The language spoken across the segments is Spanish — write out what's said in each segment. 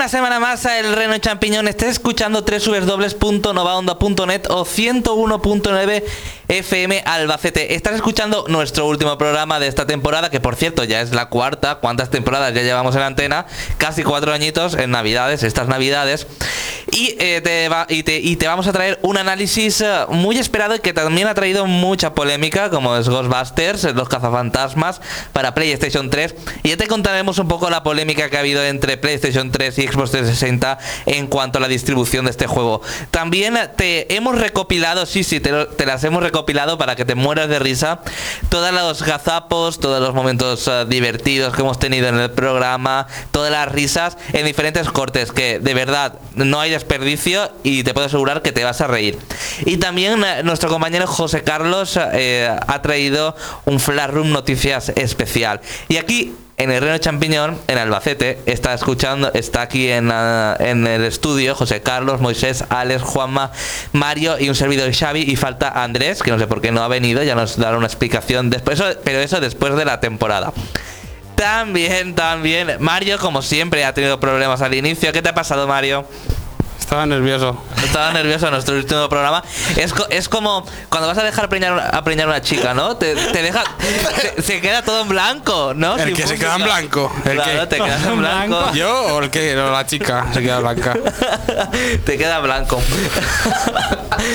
una semana más a El Reno Champiñón. Estés escuchando www.novaonda.net o 101.9 FM Albacete. Estás escuchando nuestro último programa de esta temporada, que por cierto ya es la cuarta. ¿Cuántas temporadas ya llevamos en la antena? Casi cuatro añitos en Navidades, estas Navidades. Y, eh, te, y, te, y te vamos a traer un análisis eh, muy esperado y que también ha traído mucha polémica, como es Ghostbusters, eh, los cazafantasmas, para PlayStation 3. Y ya te contaremos un poco la polémica que ha habido entre PlayStation 3 y Xbox 360 en cuanto a la distribución de este juego. También te hemos recopilado, sí, sí, te, te las hemos recopilado para que te mueras de risa, todos los gazapos, todos los momentos divertidos que hemos tenido en el programa, todas las risas en diferentes cortes, que de verdad no hay desperdicio y te puedo asegurar que te vas a reír. Y también eh, nuestro compañero José Carlos eh, ha traído un Flash Room Noticias especial. Y aquí en el Reno Champiñón, en Albacete, está escuchando, está aquí en, ah, en el estudio José Carlos, Moisés, Alex, Juanma, Mario y un servidor Xavi y falta Andrés, que no sé por qué no ha venido, ya nos dará una explicación después, pero eso después de la temporada. También, también, Mario como siempre ha tenido problemas al inicio. ¿Qué te ha pasado, Mario? Estaba nervioso. Estaba nervioso en nuestro último programa. Es, co- es como cuando vas a dejar preñar, una- a preñar una chica, ¿no? Te, te deja. se queda todo en blanco, ¿no? El Sin que se queda en música. blanco. El Claro, que- te quedas en blanco. ¿Yo o el que? La chica se queda blanca. te queda blanco.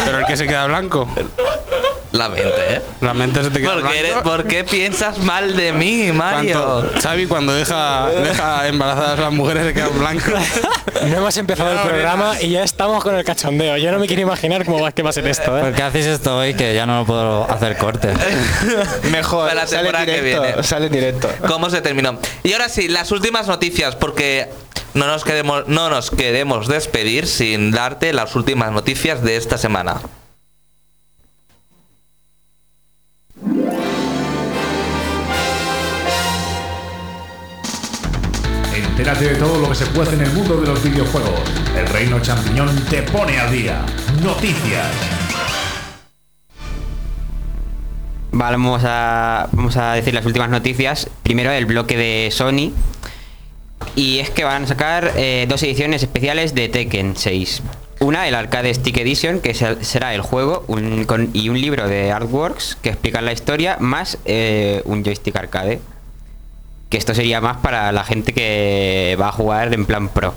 Pero el que se queda blanco. La mente, ¿eh? La mente se te queda ¿Por qué, eres- blanco. por qué piensas mal de mí, Mario? Cuando- Xavi cuando deja, deja embarazadas a las mujeres se quedan blancos. No hemos empezado el programa y ya estamos con el cachondeo. Yo no me quiero imaginar cómo va, qué va a ser esto, ¿Por ¿eh? qué hacéis esto hoy que ya no lo puedo hacer corte? Mejor, Para la sale temporada que directo, viene. sale directo. ¿Cómo se terminó? Y ahora sí, las últimas noticias, porque no nos queremos, no nos queremos despedir sin darte las últimas noticias de esta semana. Entérate de todo lo que se puede en el mundo de los videojuegos. El Reino Champiñón te pone al día. Noticias. Vale, vamos a, vamos a decir las últimas noticias. Primero el bloque de Sony. Y es que van a sacar eh, dos ediciones especiales de Tekken 6. Una, el Arcade Stick Edition, que se- será el juego, y un libro de Artworks que explican la historia, más eh, un joystick arcade. Que esto sería más para la gente que va a jugar en plan pro.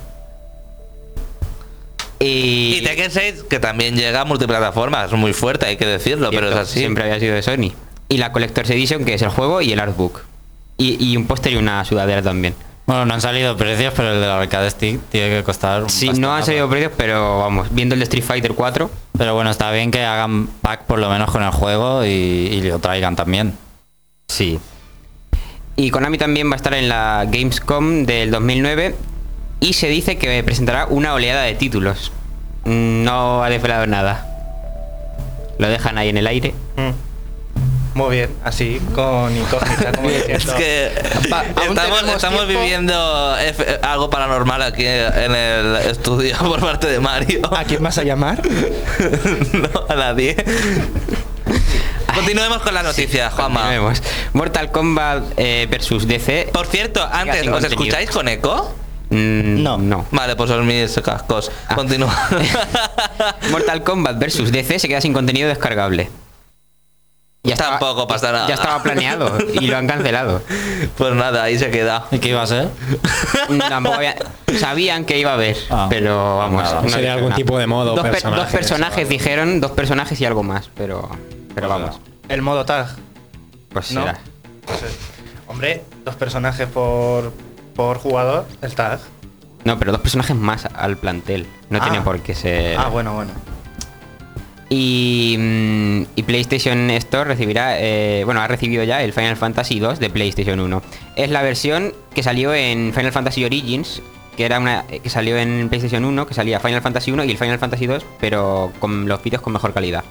Y, Y Tekken 6, que también llega a multiplataforma, es muy fuerte, hay que decirlo, pero es así. Siempre había sido de Sony. Y la Collector's Edition, que es el juego y el artbook. Y, y un póster y una sudadera también. Bueno, no han salido precios, pero el del Arcade Stick tiene que costar. un Sí, no han salido precios, pero vamos, viendo el de Street Fighter 4, Pero bueno, está bien que hagan pack por lo menos con el juego y, y lo traigan también. sí. Y Konami también va a estar en la Gamescom del 2009 y se dice que presentará una oleada de títulos. No ha desvelado nada. Lo dejan ahí en el aire. Muy bien, así, con incógnita, como Es diciendo. que Va, aún estamos, estamos viviendo algo paranormal aquí en el estudio por parte de Mario. ¿A quién vas a llamar? no, a nadie. Continuemos con las noticias, Juanma. Continuemos. Mortal Kombat eh, versus DC. Por cierto, antes, sin ¿os contenido. escucháis con eco? Mm, No. No. Vale, pues son mis cascos. Ah. Continúa. Mortal Kombat versus DC se queda sin contenido descargable. Ya estaba- Tampoco pasa nada. Ya estaba planeado y lo han cancelado. pues nada, ahí se queda. ¿Y qué iba a ser? Tampoco había- sabían que iba a haber, Ah. pero vamos. Nada. no Sería algún nada. tipo de modo, Dos, per- personajes, dos personajes dijeron, dos personajes y algo más, pero, pero vamos. El modo tag. Pues ¿No? será. Hombre, dos personajes por, por jugador, el tag. No, pero dos personajes más al plantel. No Ah. tiene por qué ser. Ah, bueno, bueno. Y, mm, y PlayStation Store recibirá, eh, bueno, ha recibido ya el Final Fantasy 2 de PlayStation 1. Es la versión que salió en Final Fantasy Origins, que era una que salió en PlayStation 1, que salía Final Fantasy 1 y el Final Fantasy 2, pero con los vídeos con mejor calidad.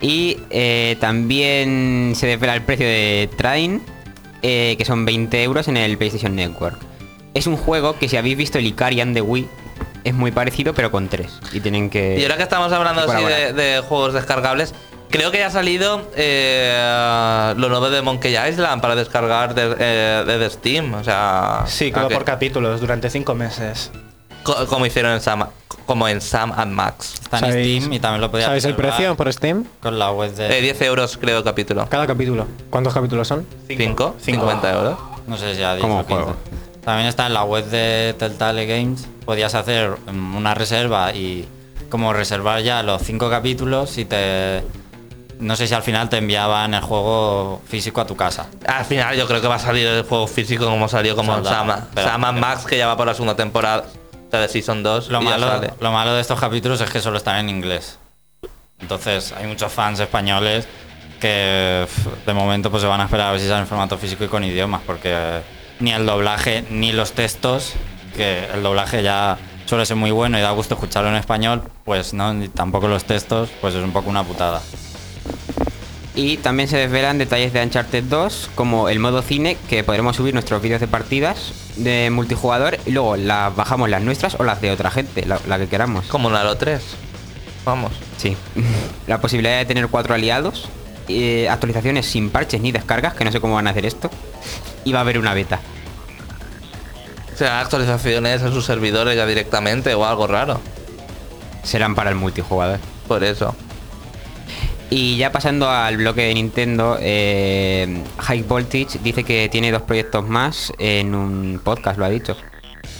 Y eh, también se desvela el precio de Train, eh, que son 20 euros en el PlayStation Network. Es un juego que si habéis visto el Icarian de Wii, es muy parecido, pero con tres. Y tienen que. Y ahora que estamos hablando así de, juegos descargables, Creo que ya ha salido eh, lo nuevo de Monkey Island para descargar de, eh, de Steam. O sea. Sí, como ¿a qué? por capítulos, durante cinco meses. Co- como hicieron en Sam, como en Sam and Max. Está en ¿Sabéis- Steam y también lo podías ¿Sabéis el reservar precio por Steam? Con la web Eh, de... 10 euros creo capítulo. Cada capítulo. ¿Cuántos capítulos son? 5, 50 euros. No sé si ya Como 10 o 15. juego. También está en la web de Telltale Games. Podías hacer mm, una reserva y como reservar ya los cinco capítulos y te... No sé si al final te enviaban el juego físico a tu casa. Al final yo creo que va a salir el juego físico como salió como. Sam, Pero- Sam and Max que ya va por la segunda temporada. O sea, de Season 2. Lo malo, sale. lo malo de estos capítulos es que solo están en inglés. Entonces hay muchos fans españoles que de momento pues se van a esperar a ver si sale en formato físico y con idiomas, porque ni el doblaje ni los textos, que el doblaje ya suele ser muy bueno y da gusto escucharlo en español, pues no, ni tampoco los textos, pues es un poco una putada. Y también se desvelan detalles de Uncharted 2, como el modo cine, que podremos subir nuestros vídeos de partidas de multijugador y luego las bajamos las nuestras o las de otra gente, la, la que queramos. Como en Halo 3. Vamos. Sí. La posibilidad de tener cuatro aliados, eh, actualizaciones sin parches ni descargas, que no sé cómo van a hacer esto. Y va a haber una beta. O sea, actualizaciones en sus servidores ya directamente o algo raro. Serán para el multijugador. Por eso. Y ya pasando al bloque de Nintendo, eh, High Voltage dice que tiene dos proyectos más en un podcast, lo ha dicho.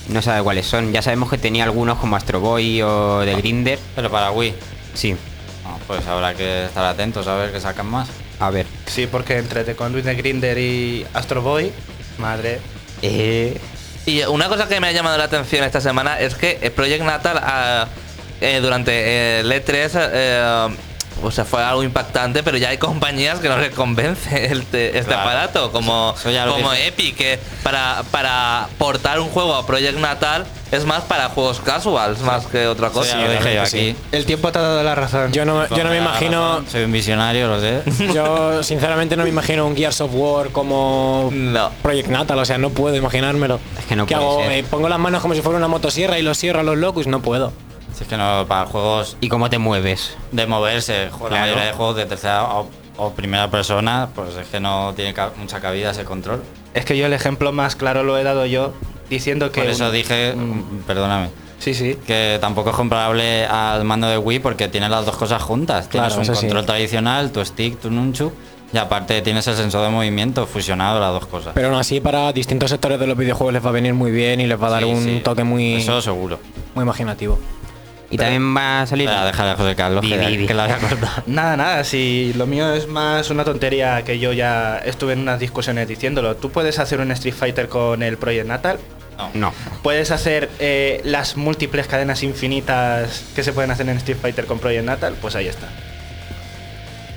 No sabe cuáles son. Ya sabemos que tenía algunos como Astro Boy o The Grinder. Pero para Wii, Sí, no, pues habrá que estar atentos a ver qué sacan más. a ver. Sí, porque entre The Conduit de Grinder y Astro Boy, madre. Eh, Y una cosa que me ha llamado la atención esta semana es que Project Natal ah, eh, durante el E3 eh, o sea, fue algo impactante, pero ya hay compañías que no les convence el te- este Claro. aparato, como, Eso como dije. Epic, que para, para portar un juego a Project Natal es más para juegos casuals, más que otra cosa. dije yo sí. El tiempo te ha dado la razón. Yo no, yo no me imagino. Soy un visionario, lo sé. Yo sinceramente no me imagino un Gears of War como No. Project Natal, o sea, no puedo imaginármelo. Es que no ¿Qué puede hago? ser. ¿Me pongo las manos como si fuera una motosierra y los cierro a los locus? No puedo. Si es que no, para juegos ¿Y cómo te mueves? de moverse, la mayoría de juegos de tercera o, o primera persona, pues es que no tiene ca- mucha cabida ese control. Es que yo el ejemplo más claro lo he dado yo diciendo que. Por eso un- dije, un- perdóname, Sí, sí. que tampoco es comparable al mando de Wii porque tiene las dos cosas juntas. Tienes Claro, un eso sí. control tradicional, tu stick, tu nunchuk, y aparte tienes el sensor de movimiento fusionado las dos cosas. Pero aún así, para distintos sectores de los videojuegos les va a venir muy bien y les va a dar Sí, un sí. toque muy, Eso seguro. muy imaginativo. Y también va a salir... Espera, deja de José Carlos, que, di. que la a. Nada, nada, si lo mío es más una tontería que yo ya estuve en unas discusiones diciéndolo. Tú puedes hacer un Street Fighter con el Project Natal, No. No. puedes hacer eh, las múltiples cadenas infinitas que se pueden hacer en Street Fighter con Project Natal, pues ahí está.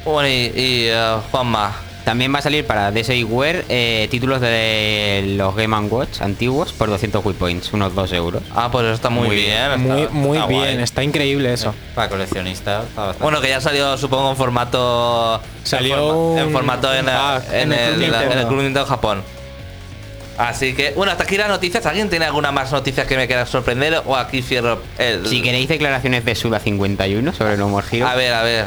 Bueno, y, y, eh, Juanma, También va a salir para DSiWare eh, títulos de los Game Watch antiguos por 200 Wii Points, unos 2 euros. ah, pues eso está muy, Muy bien. bien. está- Muy, muy está bien, guay. está increíble eso. Para coleccionistas. Bueno, que ya salió, supongo, en formato. Salió en, forma- en un- formato en, un pack en en el el, Club en Nintendo. el Club Nintendo Japón. Así que, bueno, hasta aquí las noticias. ¿Alguien tiene alguna más noticias que me quiera sorprender? O aquí cierro el. Si queréis declaraciones de Suda51 sobre No More Heroes, A ver, a ver.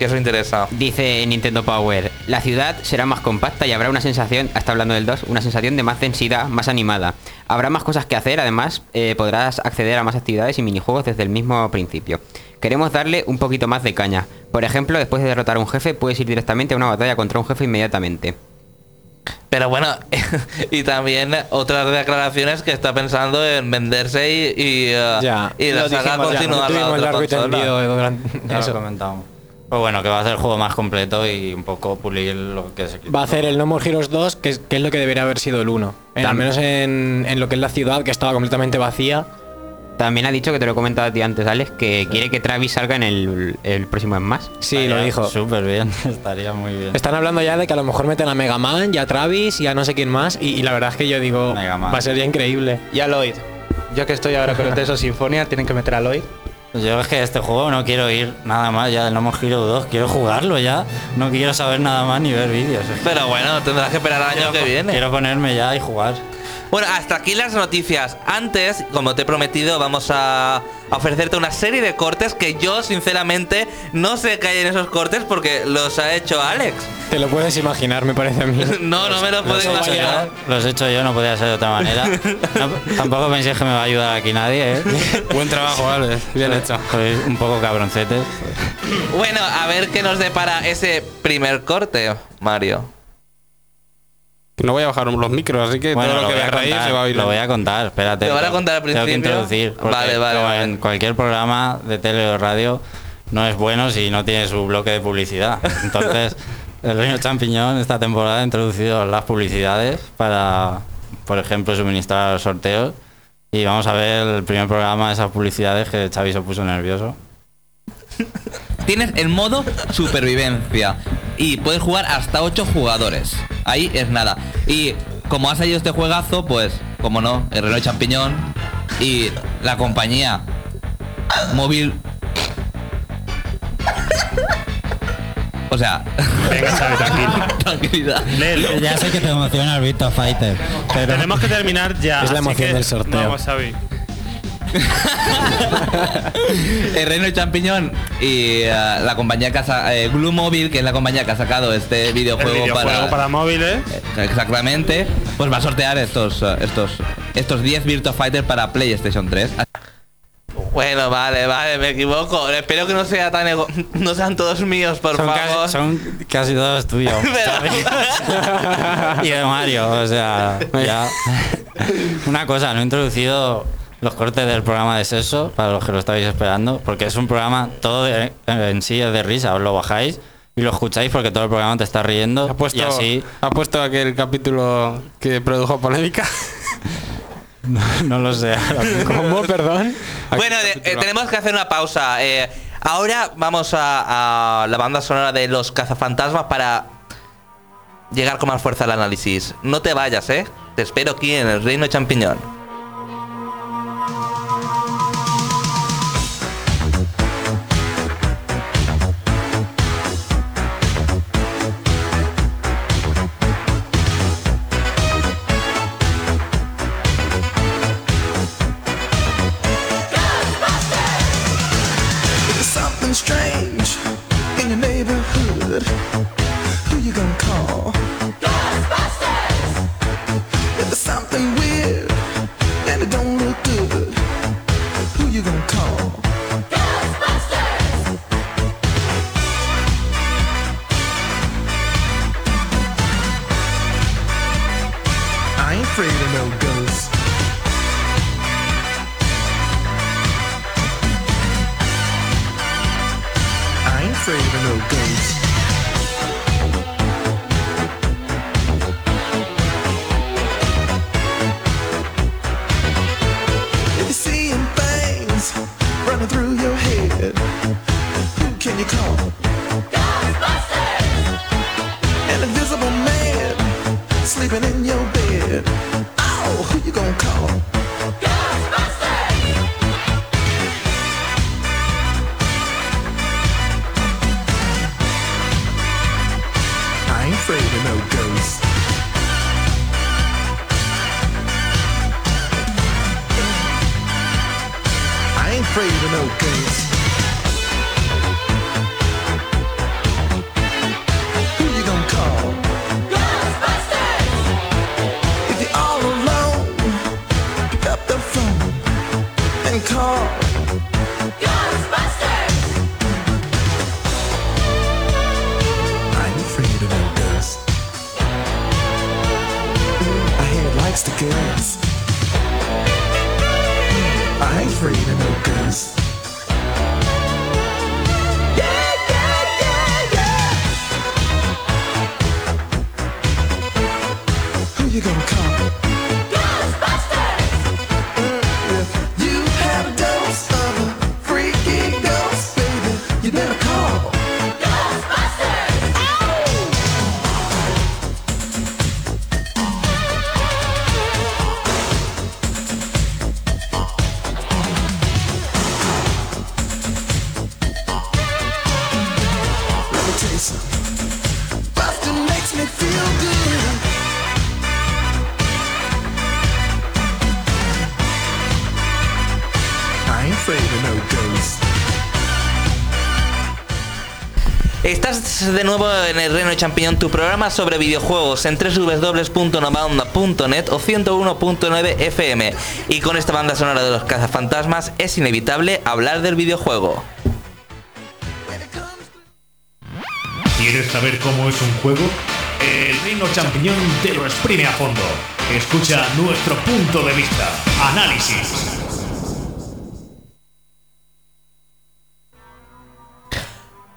Que eso interesa. Dice Nintendo Power, la ciudad será más compacta y habrá una sensación, está hablando del 2, una sensación de más densidad, más animada. Habrá más cosas que hacer, además eh, podrás acceder a más actividades y minijuegos desde el mismo principio. Queremos darle un poquito más de caña. Por ejemplo, después de derrotar a un jefe, puedes ir directamente a una batalla contra un jefe inmediatamente. Pero bueno, y también otras declaraciones que está pensando en venderse y, y, Ya. y la saga dijimos ya, continuar la otra largo y tendido durante lo comentamos. Pues bueno, que va a ser el juego más completo y un poco pulir lo que se Va a hacer el No More Heroes 2, que es, que es lo que debería haber sido el 1. Eh, al menos en, en lo que es la ciudad, que estaba completamente vacía. También ha dicho, que te lo he comentado a ti antes, Alex, que quiere que Travis salga en el, el próximo Smash. Sí, lo dijo. Súper bien, estaría muy bien. Están hablando ya de que a lo mejor meten a Mega Man y a Travis y a no sé quién más. Y, y la verdad es que yo digo, va a ser ya increíble. Y a Lloyd. Yo que estoy ahora con el Teso Sinfonia, tienen que meter a Lloyd. Yo es que este juego no quiero ir nada más ya del No More Hero 2, quiero jugarlo ya. No quiero saber nada más ni ver vídeos. Pero bueno, tendrás que esperar al año que viene. Quiero ponerme ya y jugar. Bueno, hasta aquí las noticias. Antes, como te he prometido, vamos a ofrecerte una serie de cortes que yo, sinceramente, no sé qué hay en esos cortes porque los ha hecho Alex. Te lo puedes imaginar, me parece a mí. No, no me lo puedo imaginar. yo, los he hecho yo, no podía ser de otra manera. No, tampoco penséis que me va a ayudar aquí nadie, ¿eh? Buen trabajo, Alex. Bien hecho. Sois un poco cabroncetes. Bueno, a ver qué nos depara ese primer corte, Mario. No voy a bajar los micros, así que Bueno, todo lo lo que voy, a veas ahí contar, se va a oír. lo voy a contar, espérate. ¿Lo van a contar al Tengo que principio? introducir. Vale, vale. En cualquier programa de tele o radio no es bueno si no tiene su bloque de publicidad. Entonces, el Reino Champiñón esta temporada ha introducido las publicidades para, por ejemplo, suministrar los sorteos. Y vamos a ver el primer programa de esas publicidades que Xavi se puso nervioso. Tienes el modo supervivencia y puedes jugar hasta 8 jugadores. Ahí es nada. Y como ha salido este juegazo, pues, como no, el reloj champiñón y la compañía móvil. O sea, Venga, Xavi, tranquilo. tranquilidad. Léelo. Ya sé que te emociona el Virtua Fighter, pero Tenemos que terminar ya. Es la emoción que del sorteo. Vamos, Xavi. el reino de champiñón y eh, la compañía que ha sa- eh, Glue Mobile, que es la compañía que ha sacado este El videojuego, para, móviles. Exactamente, pues va a sortear estos eh, estos estos 10 Virtua Fighter para PlayStation 3. Bueno, vale, vale, me equivoco. Espero que no sea tan ego- no sean todos míos, por son, favor. casi, son casi todos tuyos. Y de Mario, o sea, ya. Una cosa, no he introducido los cortes del programa de sexo para los que lo estáis esperando, porque es un programa todo de- en sí es de risa, os lo bajáis y lo escucháis porque todo el programa te está riendo Ha puesto, y así ha puesto aquel capítulo que produjo polémica. no lo sé. ¿Cómo? Perdón. Bueno, de- eh, tenemos que hacer una pausa. Eh, ahora vamos a, a la banda sonora de los cazafantasmas para llegar con más fuerza al análisis. No te vayas, ¿eh? Te espero aquí en el Reino Champiñón. Estás de nuevo en el Reino Champiñón, tu programa sobre videojuegos en www.novaonda.net o 101.9 FM. Y con esta banda sonora de los cazafantasmas es inevitable hablar del videojuego. ¿Quieres saber cómo es un juego? El Reino Champiñón te lo exprime a fondo. Escucha nuestro punto de vista. Análisis.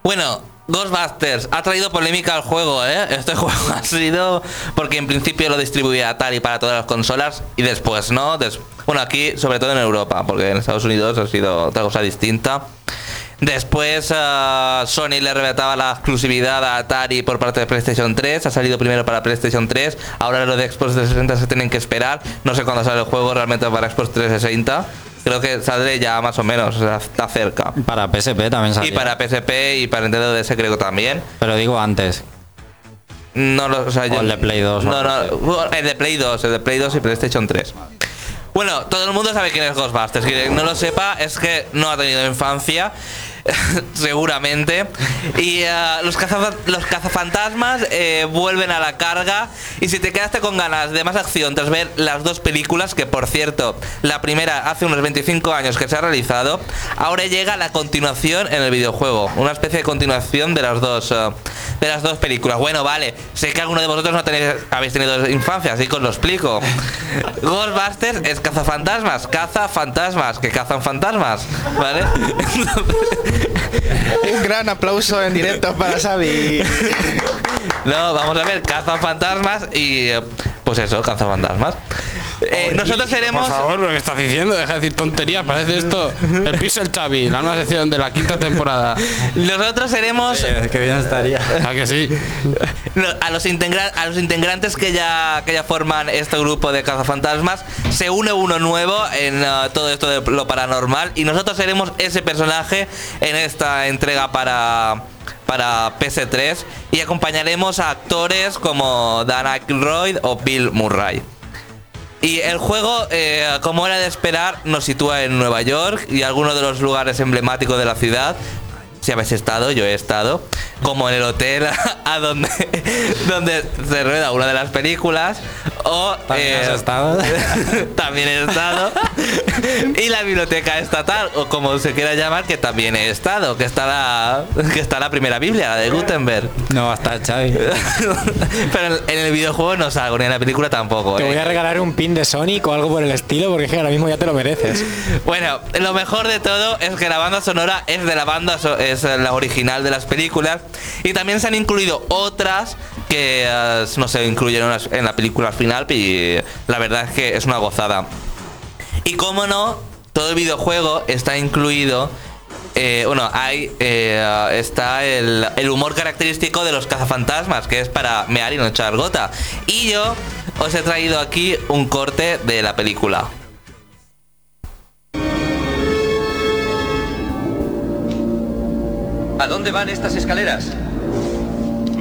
Bueno, Ghostbusters ha traído polémica al juego, ¿eh? Este juego ha sido porque en principio lo distribuía Atari para todas las consolas y después, ¿no? Des- bueno, aquí, sobre todo en Europa, porque en Estados Unidos ha sido otra cosa distinta. Después ah, Sony le arrebataba la exclusividad a Atari por parte de PlayStation 3. Ha salido primero para PlayStation 3. Ahora los de Xbox 360 se tienen que esperar. No sé cuándo sale el juego realmente para Xbox 360. Creo que saldré ya más o menos, o sea, está cerca. Para PSP también Y salió. para PSP y para Nintendo DS creo que también. Pero digo antes. No, lo- o sea, yo- el de Play 2 o No, no, bueno, el de Play 2, el de Play 2 y PlayStation 3. Bueno, todo el mundo sabe quién es Ghostbusters. Quien no lo sepa es que no ha tenido infancia, seguramente. Y eh, los, los cazafantasmas eh, vuelven a la carga. Y si te quedaste con ganas de más acción tras ver las dos películas, que por cierto, la primera hace unos 25 años que se ha realizado, ahora llega la continuación en el videojuego. Una especie de continuación de las dos. eh, de las dos películas. Bueno, vale, sé que alguno de vosotros no tenéis, habéis tenido infancia, así que os lo explico. Ghostbusters es cazafantasmas, caza fantasmas, que cazan fantasmas, ¿vale? Un gran aplauso en directo para Xavi. No, vamos a ver, caza fantasmas y eh, pues eso, caza fantasmas. Eh, nosotros seremos Por favor, lo que estás diciendo, deja de decir tonterías. Parece esto el Pixel Chavi, la nueva sección de la quinta temporada. nosotros seremos que bien estaría. ¿A que sí? A los, integra- a los integrantes que ya, que ya forman este grupo de cazafantasmas se une uno nuevo en uh, todo esto de lo paranormal y nosotros seremos ese personaje en esta entrega para para PS3 y acompañaremos a actores como Dan Aykroyd o Bill Murray. Y el juego, eh, como era de esperar, nos sitúa en Nueva York y algunos de los lugares emblemáticos de la ciudad. Si habéis estado, yo he estado, como en el hotel a donde, donde se rueda una de las películas. O ¿También has estado? también he estado. y la biblioteca estatal, o como se quiera llamar, que también he estado, que está la, que está la primera Biblia, la de Gutenberg. No va a estar Xavi. Pero en, el videojuego no salgo, ni en la película tampoco. Te ¿eh? voy a regalar un pin de Sonic o algo por el estilo porque es que ahora mismo ya te lo mereces. Bueno, lo mejor de todo es que la banda sonora es de la banda, so- es la original de las películas. Y también se han incluido otras que eh, no se incluyeron en la película al final. Y la verdad es que es una gozada. Y como no, todo el videojuego está incluido. eh, bueno, hay eh, está el, el humor característico de los cazafantasmas, que es para mear y no echar gota. Y yo os he traído aquí un corte de la película. ¿A dónde van estas escaleras?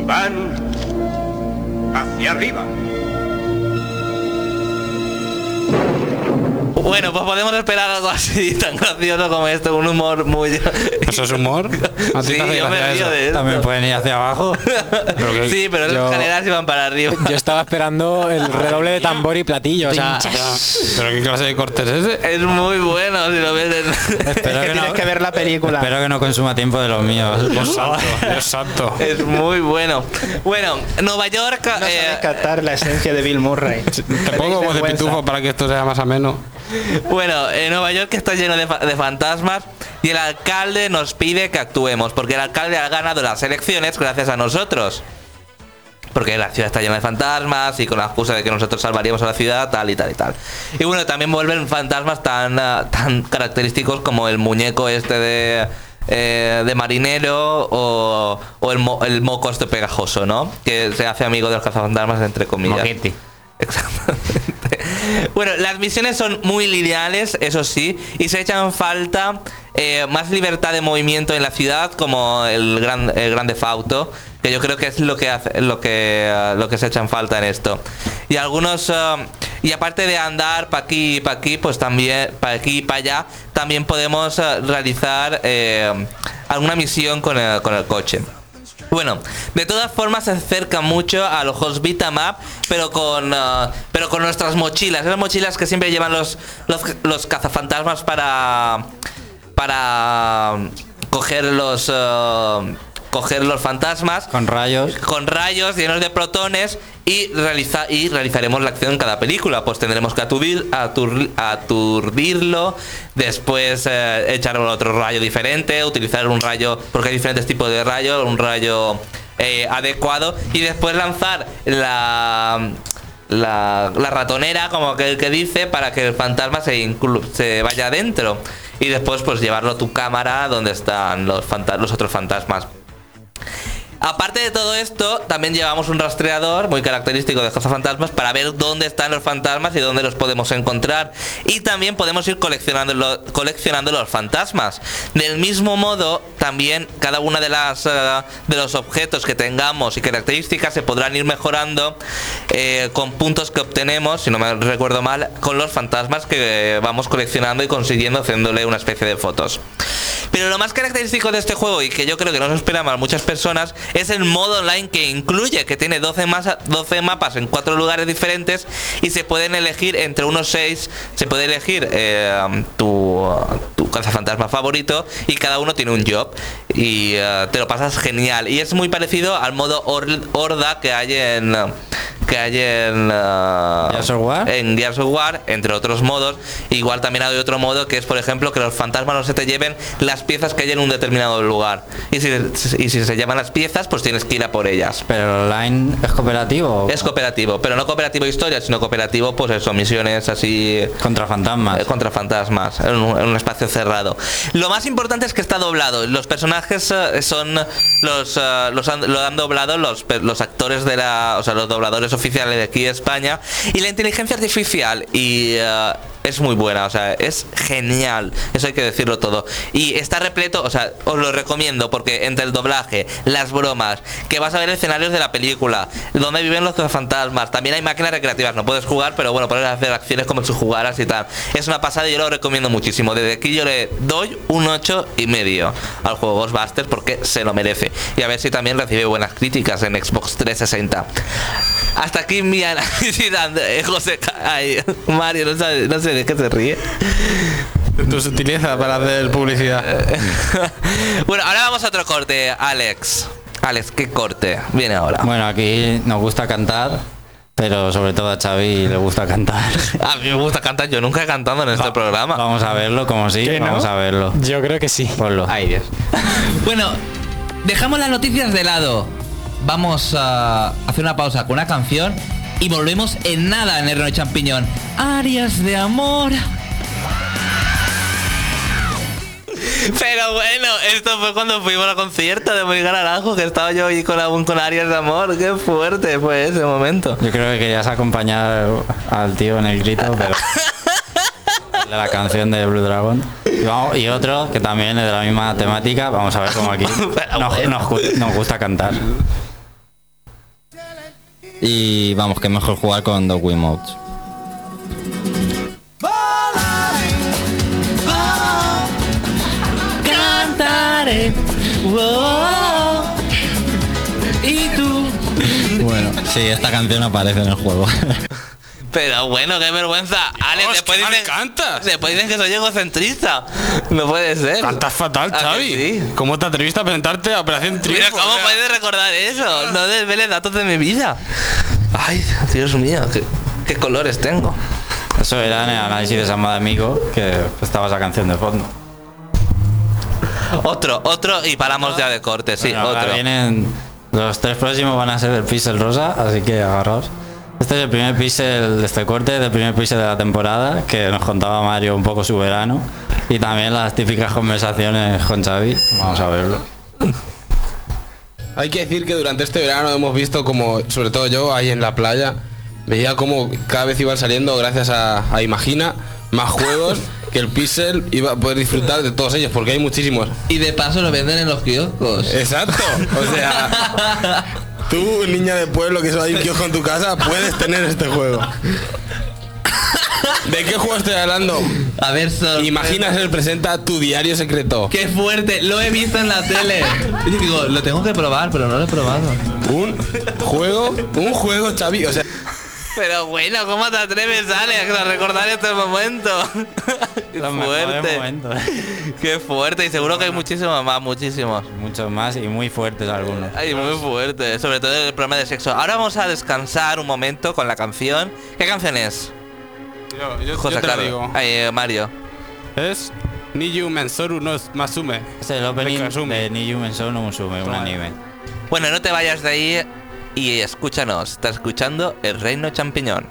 Van hacia arriba. Bueno, pues podemos esperar algo así tan gracioso como esto, un humor muy... ¿Eso es humor? ¿A ti Sí, yo me río eso? de esto. También pueden ir hacia abajo. Pero que- Sí, pero las Yo- escaleras iban para arriba. Yo estaba esperando el redoble de tambor y platillo. O sea, ¿Pero qué clase de corte es ese? Es muy bueno si lo ves. en- Espero Es que que, tienes no, que ver la película. espero que no consuma tiempo de los míos. Dios favor. santo, Dios santo. Es muy bueno. Bueno, Nueva York... No sabes eh, captar la esencia de Bill Murray. Te pongo como de pitufo para que esto sea más ameno. Bueno, en Nueva York está lleno de, fa- de fantasmas y el alcalde nos pide que actuemos porque el alcalde ha ganado las elecciones gracias a nosotros. Porque la ciudad está llena de fantasmas y con la excusa de que nosotros salvaríamos a la ciudad, tal y tal y tal. Y bueno, también vuelven fantasmas tan, ah, tan característicos como el muñeco este de, eh, de marinero o, o el, mo- el moco este pegajoso, ¿no? Que se hace amigo de los cazafantasmas, entre comillas. Moquete. Exactamente. Bueno, las misiones son muy lineales, eso sí, y se echan falta eh, más libertad de movimiento en la ciudad, como el gran el grande Fauto, que yo creo que es lo que hace, lo que eh, lo que se echan falta en esto. Y algunos eh, y aparte de andar para aquí y para aquí, pues también para aquí y para allá, también podemos realizar alguna misión con el, con el coche. Bueno, de todas formas se acerca mucho a los juegos Beat'em pero con ah, pero con nuestras mochilas, esas mochilas que siempre llevan los los, cazafantasmas para para coger los ah, coger los fantasmas Con rayos. con rayos llenos de protones y, realiza, y realizaremos la acción en cada película. Pues tendremos que aturdir, atur- aturdirlo, después eh, echar otro rayo diferente, utilizar un rayo, porque hay diferentes tipos de rayo, un rayo eh, adecuado, y después lanzar la... La, la ratonera, como que, que dice, para que el fantasma se, inclu- se vaya adentro. Y después, pues llevarlo a tu cámara donde están los, los otros fantasmas. Aparte de todo esto, también llevamos un rastreador muy característico de fantasmas para ver dónde están los fantasmas y dónde los podemos encontrar. Y también podemos ir coleccionando los fantasmas. Del mismo modo, también cada una de las eh, de los objetos que tengamos y características se podrán ir mejorando eh, con puntos que obtenemos, si no me recuerdo mal, con los fantasmas que vamos coleccionando y consiguiendo haciéndole una especie de fotos. Pero lo más característico de este juego y que yo creo que no se esperaban muchas personas es el modo online que incluye, que tiene 12, masa- 12 mapas en cuatro lugares diferentes y se pueden elegir entre unos 6, se puede elegir eh, tu, tu cazafantasma favorito y cada uno tiene un job y eh, te lo pasas genial. Y es muy parecido al modo hor- horda que hay en... que hay en eh, Gears of War. en Gears of War, entre otros modos. Igual también hay otro modo que es, por ejemplo, que los fantasmas no se te lleven las piezas que hay en un determinado lugar. Y si, y si se llevan las piezas, pues tienes que ir a por ellas. Pero online es cooperativo. Es cooperativo, pero no cooperativo historia, sino cooperativo, pues eso, misiones así Contra fantasmas. eh, contra fantasmas en un, en un espacio cerrado. Lo más importante es que está doblado. Los personajes eh, son los, eh, los han- lo han doblado los, los actores de la, o sea, los dobladores oficiales de aquí de España. Y la inteligencia artificial y eh, es muy buena, o sea, es genial, eso hay que decirlo todo. Y está repleto, o sea, os lo recomiendo porque entre el doblaje, las bromas, que vas a ver escenarios de la película, donde viven los fantasmas, también hay máquinas recreativas, no puedes jugar, pero bueno, puedes hacer acciones como si jugaras y tal. Es una pasada y yo lo recomiendo muchísimo. Desde aquí yo le doy un 8 y medio al juego Ghostbusters porque se lo merece. Y a ver si también recibe buenas críticas en Xbox 360. Hasta aquí mi análisis, José. Ay, Mario, no, sabe- no sé de qué se ríe. Tu sutileza para hacer publicidad. bueno, ahora vamos a otro corte, Alex. Alex, ¿qué corte? Viene ahora. Bueno, aquí nos gusta cantar, pero sobre todo a Xavi le gusta cantar. A mí me gusta cantar, yo nunca he cantado en este programa. Vamos a verlo, como sí, ¿Que no? vamos a verlo. Yo creo que sí. Ponlo. Ay, Dios. Bueno, dejamos las noticias de lado. Vamos a hacer una pausa con una canción y volvemos en nada en el Reno Champiñón. Arias de amor. Pero bueno, esto fue cuando fuimos al concierto de Mónica Naranjo, que estaba yo ahí con, aún con Arias de amor. Qué fuerte fue ese momento. Yo creo que querías acompañar al tío en el grito, pero. de la canción de Blue Dragon. Y, vamos- y otro que también es de la misma temática. Vamos a ver cómo aquí nos, nos gu- nos gusta cantar. Y vamos, que mejor jugar con dos Wiimotes. Cantaré. Y tú. Bueno, sí, esta canción aparece en el juego. Pero bueno, qué vergüenza. Alex, Dios, después qué mal dicen, cantas. después dicen que soy egocentrista. No puede ser. Cantas fatal, ¿A que Xavi. sí? ¿Cómo te atreviste a presentarte a Operación Mira, Triunfo? ¿cómo O sea, puedes recordar eso? No desveles datos de mi vida. Ay, Dios mío, qué, qué colores tengo. Eso era en el análisis de Samba de Amigo, que estaba esa canción de fondo. Otro, otro y paramos ya de corte, sí, Bueno, ahora otro. vienen los tres próximos van a ser el pixel rosa, así que agarraos. Este es el primer pixel de este corte, del primer pixel de la temporada, que nos contaba Mario un poco su verano. Y también las típicas conversaciones con Xavi. Vamos a verlo. Hay que decir que durante este verano hemos visto como, sobre todo yo, ahí en la playa, veía como cada vez iban saliendo, gracias a, a Imagina, más juegos que el Pixel iba a poder disfrutar de todos ellos, porque hay muchísimos. Y de paso lo venden en los kioscos. Exacto. O sea, tú, niña de pueblo que solo hay un kiosco en tu casa, puedes tener este juego. ¿De qué juego estoy hablando? A ver, sorpresa. Imagina ser presenta tu diario secreto. ¡Qué fuerte! Lo he visto en la tele. Y digo, lo tengo que probar, pero no lo he probado. Un juego, un juego, Xavi. O sea, Pero bueno, ¿cómo te atreves, Alex, a recordar este momento? ¡Qué Los fuerte! momentos. ¡Qué fuerte! Y seguro que hay muchísimos más, muchísimos. Muchos más y muy fuertes algunos. Ay, muy fuerte, sobre todo el programa de sexo. Ahora vamos a descansar un momento con la canción. ¿Qué canción es? yo, yo- yo José te lo Carlos. digo. Ay, eh, Mario. Es Niyu Mensoru no Masume. Es el opening de Niyu Mensou no Musume, un anime. Bueno, no te vayas de ahí y escúchanos. Estás escuchando El Reino Champiñón.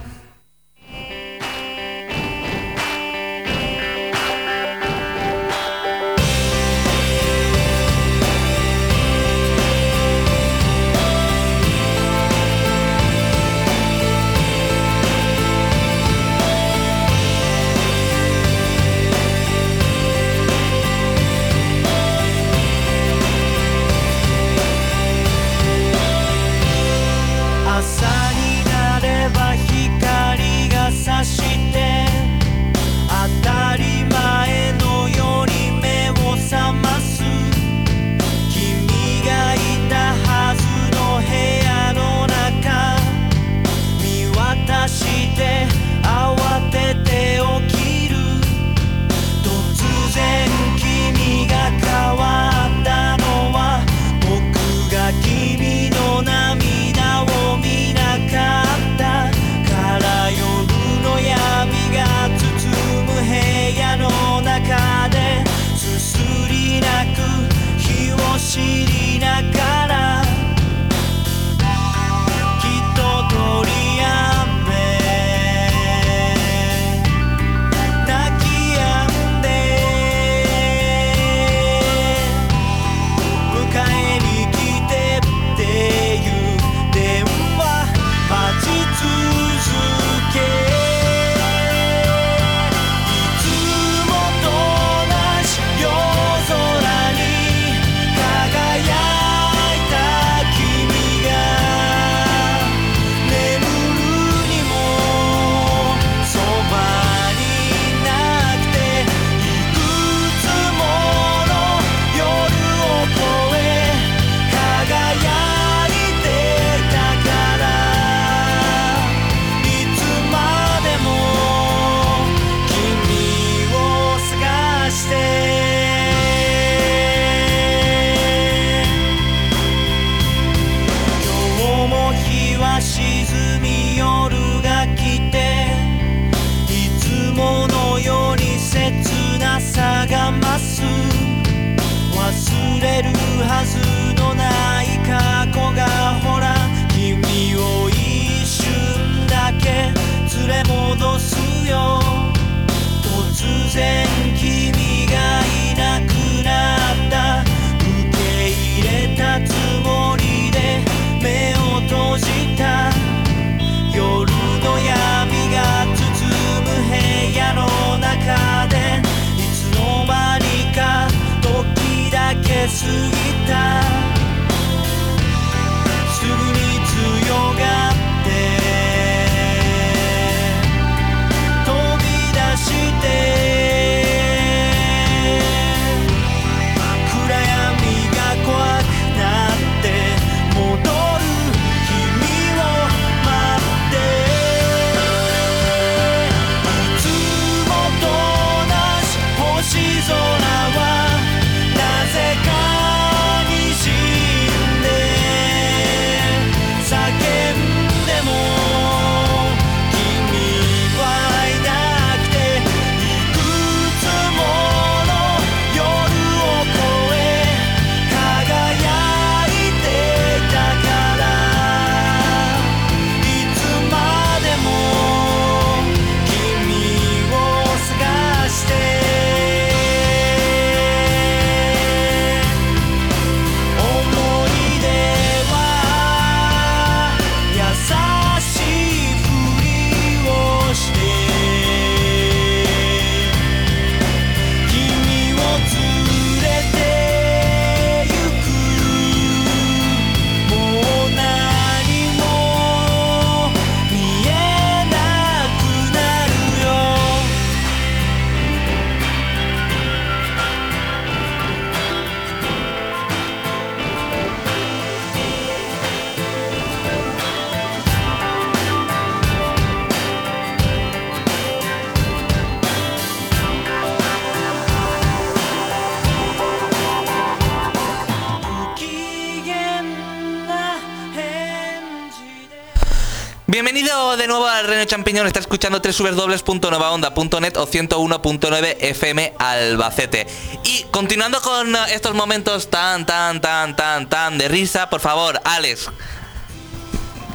Champiñón. Está escuchando www.novaonda.net o 101.9 FM Albacete. Y continuando con eh, estos momentos tan, tan, tan, tan, tan de risa, por favor, Alex,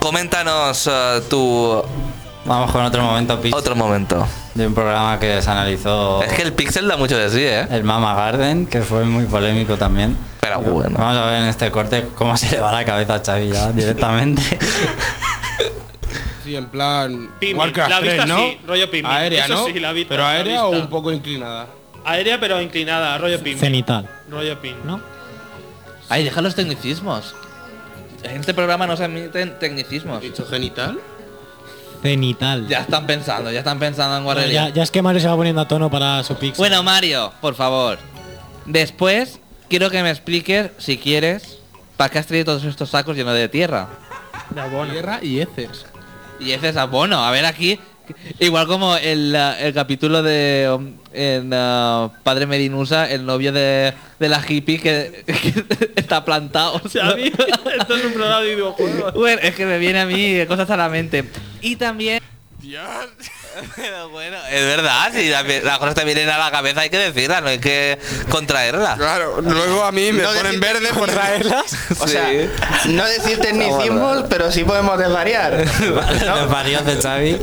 coméntanos eh, tu Vamos con otro momento Pixel, otro momento. de un programa que se analizó Es que el Pixel da mucho de sí, ¿eh? el Mama Garden, que fue muy polémico también. Pero bueno. Vamos a ver en este corte cómo se le va la cabeza a Xavi ya directamente. Sí, en plan. Pimi, Warcraft la vista 3, ¿no? sí, rollo Pimi. Aérea, Eso ¿no? sí, la vista, Pero la aérea o un poco inclinada. Aérea pero inclinada, rollo Pimi. Cenital. Rollo Pimi. ¿No? Ay, deja los tecnicismos. En este programa no se admiten tecnicismos. ¿Dicho genital? Cenital. Ya están pensando, ya están pensando en Bueno, guarrería. ya, ya es que Mario se va poniendo a tono para su pixel. Bueno, Mario, por favor. Después, quiero que me expliques, si quieres, para qué has traído todos estos sacos llenos de tierra. De abono. Tierra y heces. Y ese es abono. A ver aquí. Igual como el, el capítulo de um, en, uh, Padre Medinusa, el novio de, de la hippie que, que está plantado. Xavi, esto es un programa de videojuegos. Bueno, es que me viene a mí cosas a la mente. Y también. Pero bueno, es verdad, si la- las cosas te vienen a la cabeza hay que decirlas, no hay que contraerlas. Claro, luego a mí me No ponen verde por ¿Traerlas? O sea, no decir tecnicismos, pero sí podemos desvariar. Parió de Xavi.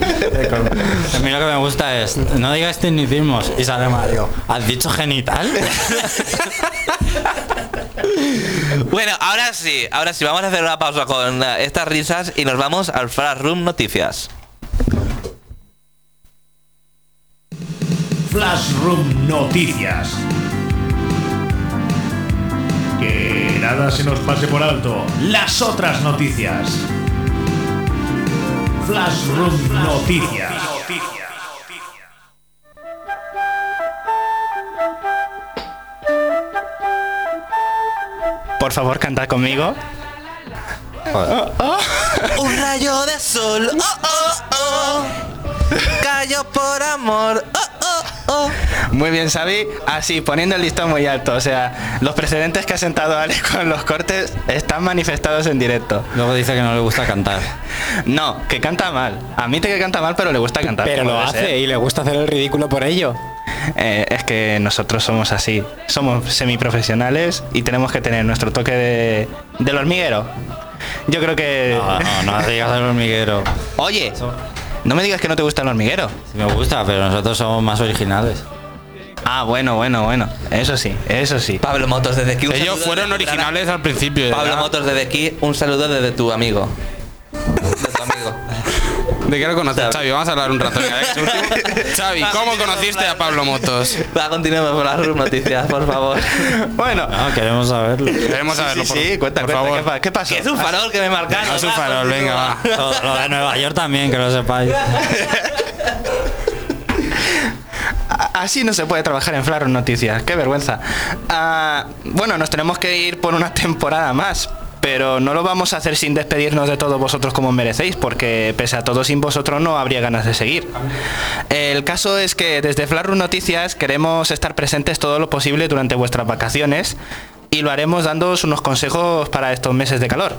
A mí lo que me gusta es, no digas tecnicismos. Y sale Mario. ¿Has dicho genital? Bueno, ahora sí, ahora sí, vamos a hacer una pausa con eh, estas risas y nos vamos al Flash Room Noticias. Flashroom Noticias. Que nada se nos pase por alto. Las otras noticias. Flashroom Noticias. Por favor, cantad conmigo. Un rayo de sol, oh, oh, oh. Cayó por amor, oh, oh. Muy bien, Xavi. Así, poniendo el listón muy alto. O sea, los precedentes que ha sentado Alex con los cortes están manifestados en directo. Luego dice que no le gusta cantar. No, que canta mal. Admite que canta mal, pero le gusta cantar. Pero lo hace ser. y le gusta hacer el ridículo por ello. Eh, es que nosotros somos así. Somos semiprofesionales y tenemos que tener nuestro toque de, del hormiguero. Yo creo que... No, no, no digas el hormiguero. Oye, no me digas que no te gusta el hormiguero. Sí me gusta, pero nosotros somos más originales. Ah, bueno, bueno, bueno. Eso sí, eso sí. Pablo Motos desde aquí. un Ellos saludo fueron desde originales al principio. Pablo ¿verdad? Motos desde aquí, un saludo desde tu amigo. De tu amigo. ¿De qué lo conoces, Xavi? Vamos a hablar un rato. Xavi, ¿cómo conociste a. Pablo Motos? Va, continuemos con las Noticias, por favor. Bueno. No, queremos saberlo. Queremos saberlo, sí, por, sí, cuenta, por cuenta. favor. ¿Qué, pa- qué pasó? Que es un farol que me marcaron. Haz un va, farol, venga, va. Lo, lo de Nueva York también, que lo sepáis. Así no se puede trabajar en Flash Noticias, qué vergüenza. Ah, bueno, nos tenemos que ir por una temporada más, pero no lo vamos a hacer sin despedirnos de todos vosotros como merecéis, porque pese a todo sin vosotros no habría ganas de seguir. El caso es que desde Flash Noticias queremos estar presentes todo lo posible durante vuestras vacaciones y lo haremos dándoos unos consejos para estos meses de calor.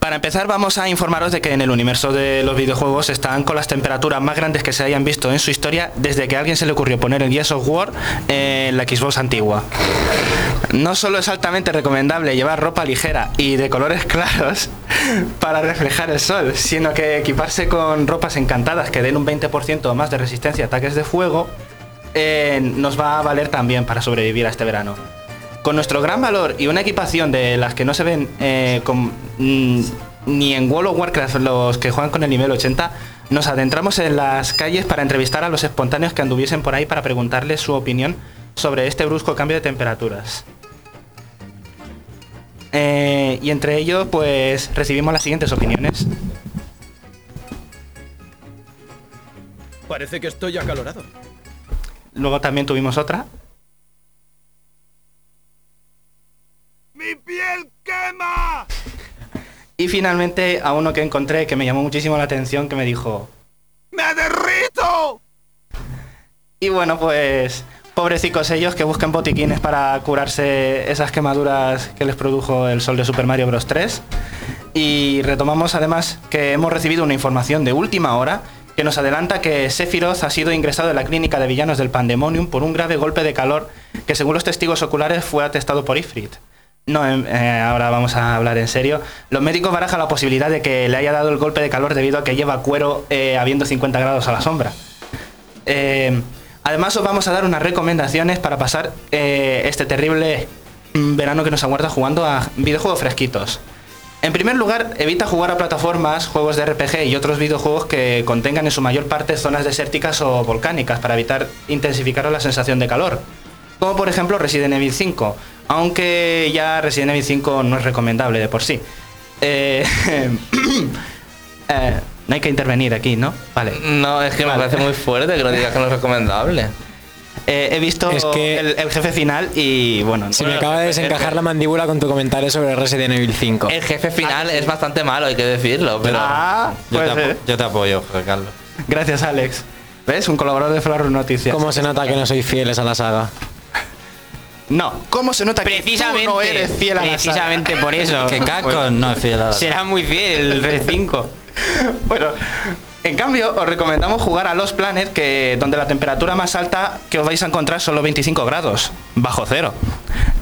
Para empezar vamos a informaros de que en el universo de los videojuegos están con las temperaturas más grandes que se hayan visto en su historia desde que a alguien se le ocurrió poner el Gears of War en la Xbox antigua. No solo es altamente recomendable llevar ropa ligera y de colores claros para reflejar el sol, sino que equiparse con ropas encantadas que den un 20% más de resistencia a ataques de fuego eh, nos va a valer también para sobrevivir a este verano. Con nuestro gran valor y una equipación de las que no se ven eh, con- mm, ni en World of Warcraft los que juegan con el nivel 80, nos adentramos en las calles para entrevistar a los espontáneos que anduviesen por ahí para preguntarles su opinión sobre este brusco cambio de temperaturas. Eh, y entre ellos, pues recibimos las siguientes opiniones. Parece que estoy acalorado. Luego también tuvimos otra. ¡Mi piel quema! Y finalmente a uno que encontré que me llamó muchísimo la atención que me dijo, ¡Me derrito! Y bueno, pues pobrecicos ellos que busquen botiquines para curarse esas quemaduras que les produjo el sol de Super Mario Bros. 3. Y retomamos además que hemos recibido una información de última hora que nos adelanta que Sephiroth ha sido ingresado en la clínica de villanos del Pandemonium por un grave golpe de calor que según los testigos oculares fue atestado por Ifrit. No, em, eh, ahora vamos a hablar en serio. Los médicos barajan la posibilidad de que le haya dado el golpe de calor debido a que lleva cuero eh, habiendo 50 grados a la sombra. Eh, además os vamos a dar unas recomendaciones para pasar eh, este terrible mm, verano que nos aguarda jugando a videojuegos fresquitos. En primer lugar, evita jugar a plataformas, juegos de RPG y otros videojuegos que contengan en su mayor parte zonas desérticas o volcánicas para evitar intensificar la sensación de calor. Como por ejemplo Resident Evil 5, aunque ya Resident Evil 5 no es recomendable de por sí. Eh, eh, no hay que intervenir aquí, ¿no? Vale. No, es que me parece muy fuerte que no digas que no es recomendable. Eh, he visto Es que- el, el jefe final y bueno. Se me acaba de desencajar la mandíbula con tu comentario sobre Resident Evil 5. El jefe final es bastante malo, hay que decirlo, pero... Ah, Yo te, yo te apoyo, José Carlos. Gracias, Alex. ¿Ves? Un colaborador de Flor Noticias. ¿Cómo se nota que no sois fieles a la saga? No, ¿cómo se nota que Precisamente, tú no eres fiel a la saga? precisamente por eso. Que Capcom no es fiel a la Será muy fiel el Red 5. Bueno, en cambio, os recomendamos jugar a Los Planet, que donde la temperatura más alta que os vais a encontrar son los 25 grados, bajo cero.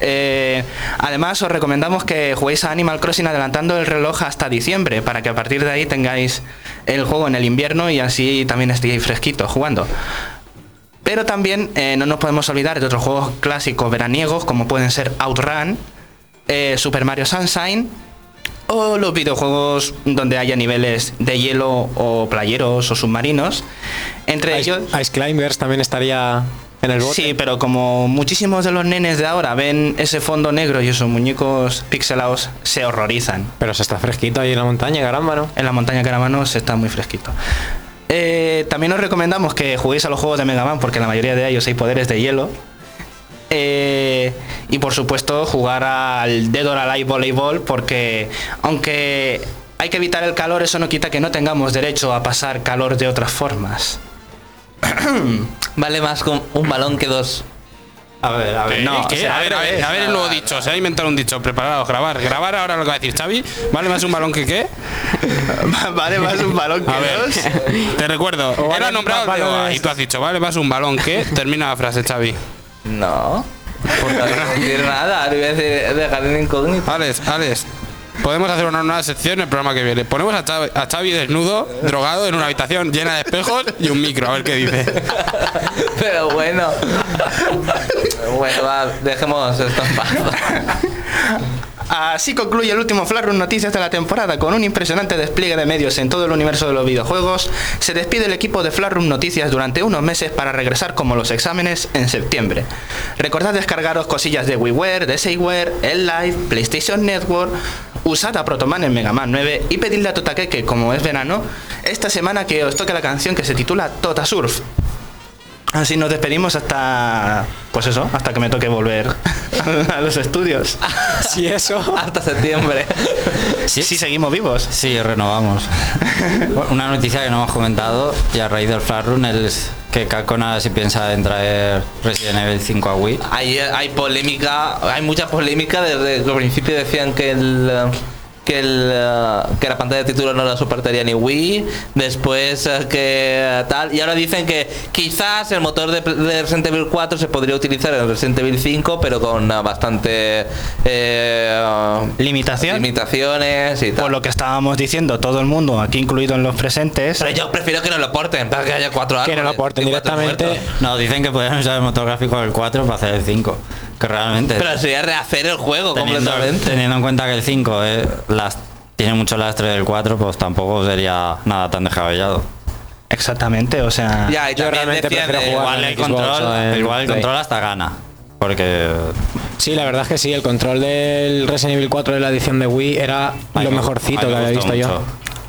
Eh, además, os recomendamos que juguéis a Animal Crossing adelantando el reloj hasta diciembre, para que a partir de ahí tengáis el juego en el invierno y así también estéis fresquitos jugando. Pero también eh, no nos podemos olvidar de otros juegos clásicos veraniegos, como pueden ser Outrun, eh, Super Mario Sunshine o los videojuegos donde haya niveles de hielo o playeros o submarinos. Entre Ice, ellos... Ice Climbers también estaría en el bote. Sí, pero como muchísimos de los nenes de ahora ven ese fondo negro y esos muñecos pixelados, se horrorizan. Pero se está fresquito ahí en la montaña, caramba, ¿no? En la montaña Caravano se está muy fresquito. Eh, también os recomendamos que juguéis a los juegos de Mega Man porque en la mayoría de ellos hay poderes de hielo. Eh, y por supuesto jugar al Dead or Alive Volleyball porque aunque hay que evitar el calor, eso no quita que no tengamos derecho a pasar calor de otras formas. Vale más con un balón que dos. A ver, a ver. No, ¿Qué? o sea, a ver, a ver, a ver el nuevo dicho. Se ha inventado un dicho. Preparados, grabar. Grabar ahora lo que va a decir Xavi. ¿Vale más un balón que qué? vale más un balón que A ver, dos. te recuerdo. Vale ha nombrado más A y tú has dicho, vale más un balón que. Termina la frase, Xavi. No. Porque no decir nada, iba a decir dejar en incógnito. Alex, Alex. Podemos hacer una nueva sección en el programa que viene. Ponemos a Xavi, a Xavi desnudo, drogado, en una habitación llena de espejos y un micro, a ver qué dice. Pero bueno. Bueno, va, dejemos esto en paz. Así concluye el último Flash Noticias de la temporada con un impresionante despliegue de medios en todo el universo de los videojuegos. Se despide el equipo de Flash Noticias durante unos meses para regresar como los exámenes en septiembre. Recordad descargaros cosillas de WiiWare, de Sayware, el Live, PlayStation Network, usad a Protoman en Mega Man 9 y pedidle a Totaque que como es verano, esta semana que os toque la canción que se titula Tota Surf. Así nos despedimos hasta, pues eso, hasta que me toque volver a los estudios. Sí, eso. Hasta septiembre. Si seguimos vivos. Sí, renovamos. Una noticia que no hemos comentado y a raíz del Flash Run es que Capcom ahora sí piensa en traer Resident Evil 5 a Wii. Hay, hay polémica, hay mucha polémica desde el principio decían que el eh, que, el, eh, que la pantalla de título no la soportaría ni Wii, después eh, que eh, tal, y ahora dicen que quizás el motor de, de Resident Evil 4 se podría utilizar en Resident Evil 5, pero con bastante eh, Limitación. limitaciones y tal. Por lo que estábamos diciendo, todo el mundo, aquí incluido en los presentes, Pero yo prefiero que no lo porten, para que haya cuatro Que no lo árboles porten directamente. No, dicen que podrían usar el motor gráfico del 4 para hacer el 5. Que realmente. Pero sería rehacer el juego teniendo, completamente. teniendo en cuenta que el 5 eh, las, tiene mucho lastre del 4, pues tampoco sería nada tan descabellado. exactamente, o sea, Ya, y Yo realmente prefiero jugar Igual el control, igual el control hasta gana. Porque Sí, la verdad es que sí, el control del Resident Evil 4 de la edición de Wii era Ay, lo me- mejorcito ay, que me había visto yo.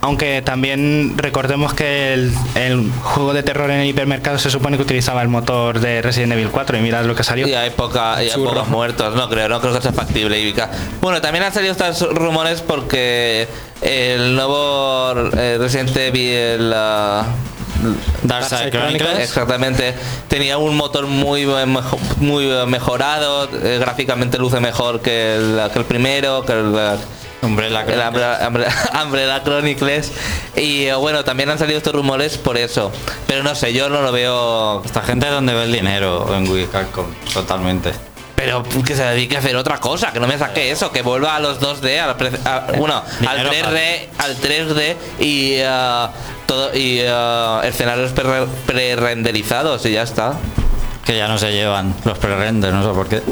Aunque también recordemos que el, el juego de terror en el hipermercado se supone que utilizaba el motor de Resident Evil 4 y mirad lo que salió. Y hay, poca, y hay pocos muertos, no creo, no creo que sea factible. Ivica. Bueno, también han salido estos rumores porque el nuevo eh, Resident Evil ah, Darkseid Chronicles exactamente tenía un motor muy eh, muy eh, mejorado, eh, gráficamente luce mejor que el, que el primero, que el, Umbrella el Umbrella, Chronicles. Y eh, bueno, también han salido estos rumores por eso. Pero no sé, yo no lo veo. Esta gente es donde ve el dinero en Wii Capcom, totalmente. Pero que se dedique a hacer otra cosa, que no me saque eso, que vuelva a los 2D, a a- bueno, al Dinero 3D, al 3D y eh, todo y eh, escenarios pre- pre-renderizados y ya está. Que ya no se llevan los pre-render, no sé por qué.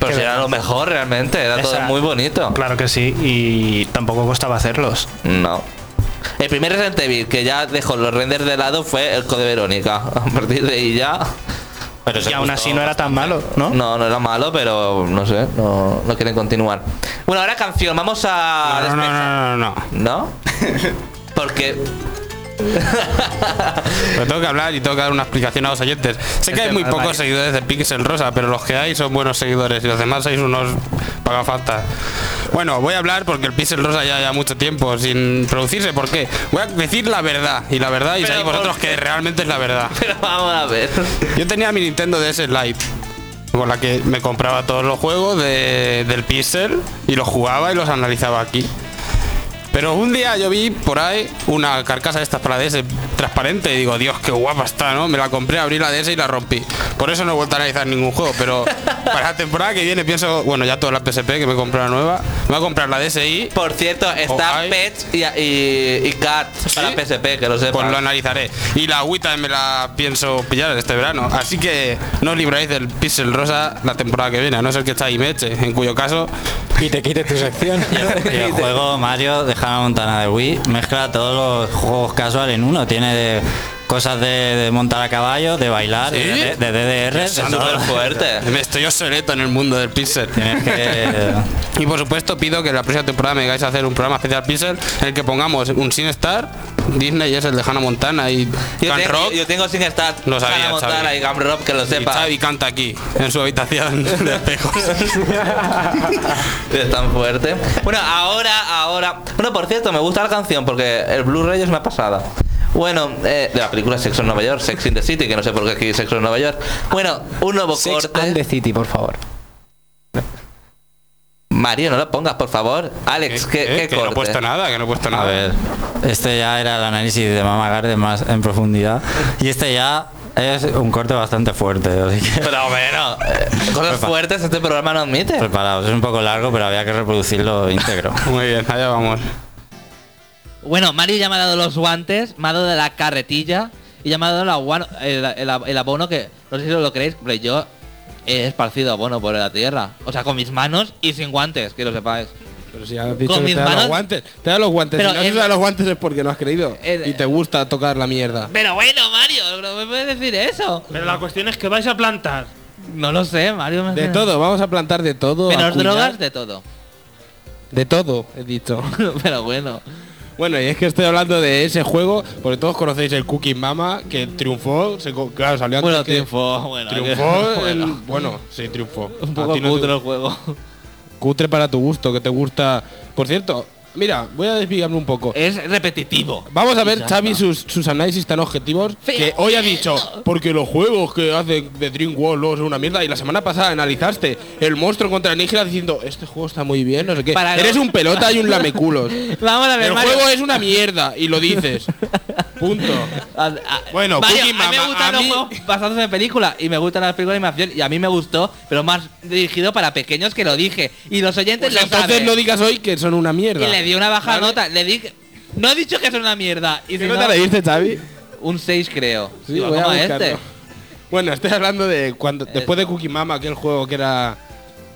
Pero si era lo mejor realmente, era todo muy bonito. Claro que sí, y tampoco costaba hacerlos. No. El primer Resident Evil que ya dejó los renders de lado fue el Code Verónica. A partir de ahí ya. Pero Y aún así no era tan malo, ¿no? No, no era malo, pero no sé, no, no quieren continuar. Bueno, ahora canción, vamos a. No, no, no, no, no, no. ¿No? Porque. Pero tengo que hablar y tengo que dar una explicación a los oyentes. Sé que hay muy pocos seguidores de Pixel Rosa, pero los que hay son buenos seguidores y los demás sois unos pagafaltas. Bueno, voy a hablar porque el Pixel Rosa ya lleva mucho tiempo sin producirse. ¿Por qué? Voy a decir la verdad. Y la verdad, y sabéis ¿por vosotros que realmente es la verdad. Pero vamos a ver. Yo tenía mi Nintendo DS Lite. Con la que me compraba todos los juegos de- del Pixel y los jugaba y los analizaba aquí. Pero un día yo vi por ahí una carcasa de estas para la DS transparente y digo, Dios, qué guapa está, ¿no? Me la compré, abrí la DS y la rompí. Por eso no he vuelto a analizar ningún juego, pero para la temporada que viene pienso, bueno, ya toda la PSP que me compré la nueva, me voy a comprar la DSi. Por cierto, está Ojalá. Pets y, y, y Cat para PSP, que lo sepas. Pues lo analizaré. Y la también me la pienso pillar este verano. Así que no os libráis del Pixel Rosa la temporada que viene, a no ser que está ahí Meche, en cuyo caso. Y te quites tu sección. Y el juego Mario de Hannah Montana de Wii mezcla todos los juegos casual en uno. Tiene de- cosas de, de montar a caballo, de bailar, ¿Sí? de, de DDR. Es súper fuerte. Me estoy obsoleto en el mundo del Pixel. Que. Y por supuesto pido que la próxima temporada me hagáis a hacer un programa especial Pixel en el que pongamos un Sin Star, Disney es el de Hannah Montana y Yo, tengo, Rock. yo tengo sin estar Lo sabía, Hannah Montana Xavi. y Gam Rock, que lo Y sepa. Xavi canta aquí, en su habitación de espejos. Es tan fuerte. Bueno, ahora, ahora. Bueno, por cierto, me gusta la canción porque el Blu-ray es una pasada. Bueno, eh, de la película Sexo en Nueva York, Sex in the City, que no sé por qué aquí Sexo en Nueva York. Bueno, un nuevo Sex corte. and the City, por favor. Mario, no lo pongas, por favor. Alex, ¿qué, Eh, qué que no he corte? puesto nada, que no he puesto A nada. ver, este ya era el análisis de Mama Garden más en profundidad. Y este ya es un corte bastante fuerte. Así que Pero bueno, eh, cosas Prepa- fuertes este programa no admite. preparados. Es un poco largo, pero había que reproducirlo íntegro. Muy bien, allá vamos. Bueno, Mario ya me ha dado los guantes, me ha dado de la carretilla y ya me ha dado el, aguano- el, el- el abono que, no sé si lo creéis, pero yo he esparcido abono por la tierra. O sea, con mis manos y sin guantes, que lo sepáis. Pero si has dicho Con que mis te da manos- los guantes. Te da los guantes. Pero si no has en- usado los guantes es porque no has creído. Y te gusta tocar la mierda. Pero bueno, Mario, no me puedes decir eso. Pero la cuestión es que vais a plantar. No lo sé, Mario. me- De todo, vamos a plantar de todo. Menos drogas, de todo. De todo, he dicho. Pero bueno. Bueno, y es que estoy hablando de ese juego, porque todos conocéis el Cookie Mama, que triunfó, se claro, salió antes Bueno, que- triunfó, bueno, triunfó, que- en- bueno. bueno, sí, triunfó. Un poco no te- el juego. cutre para tu gusto, que te gusta. Por cierto, mira, voy a desviarme un poco. Es repetitivo. Vamos a ver, Ya Xavi, sus, sus análisis tan objetivos. Que hoy ha dicho, porque los juegos que hacen de DreamWorld son una mierda. Y la semana pasada analizaste el monstruo contra alienígenas diciendo, este juego está muy bien, no sé qué. Para Eres un pelota y un lameculos. Vamos a ver, el Mario. juego es una mierda y lo dices. Punto. A- a- Bueno, Mario, Cookie a mí me gustan a los mí- juegos basados en películas y me gustan las películas de animación y a mí me gustó, pero más dirigido para pequeños que lo dije. Y los oyentes Pues lo entonces saben. no digas hoy que son una mierda. Y le di una baja ¿Vale? nota. Le di. No he dicho que es una mierda. Y ¿Qué si nota no, le diste, Xavi? un 6 creo. Sí, Digo, voy a ¿cómo a buscarlo. este? Bueno, estoy hablando de cuando después de Cookie Mama, aquel juego que era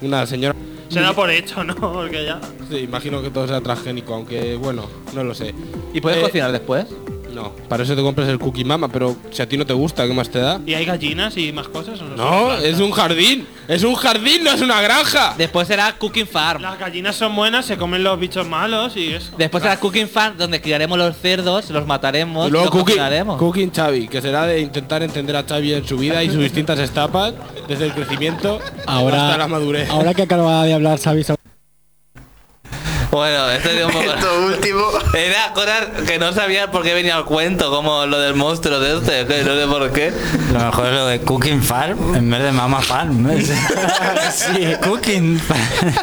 una señora. Se da por hecho, ¿no? Porque ya. Sí, imagino que todo sea transgénico, aunque bueno, no lo sé. ¿Y puedes Eh, cocinar después? No, para eso te compras el Cookie Mama, pero si a ti no te gusta, ¿qué más te da? ¿Y hay gallinas y más cosas? ¿o no? Es un jardín. Es un jardín, no es una granja. Después será Cooking Farm. Las gallinas son buenas, se comen los bichos malos y eso. Después será Cooking Farm, donde criaremos los cerdos, los mataremos Y luego los cooking, cocinaremos. cooking Xavi, que será de intentar entender a Xavi en su vida y sus distintas etapas, desde el crecimiento hasta la Ahora, madurez. ahora que acaba de hablar Xavi sobre Bueno, esto es un poco... Esto último. Era cosas que no sabía por qué venía al cuento, como lo del monstruo de este, que no sé por qué. Lo mejor es lo de Cooking Farm en vez de Mama Farm. sí, Cooking Farm.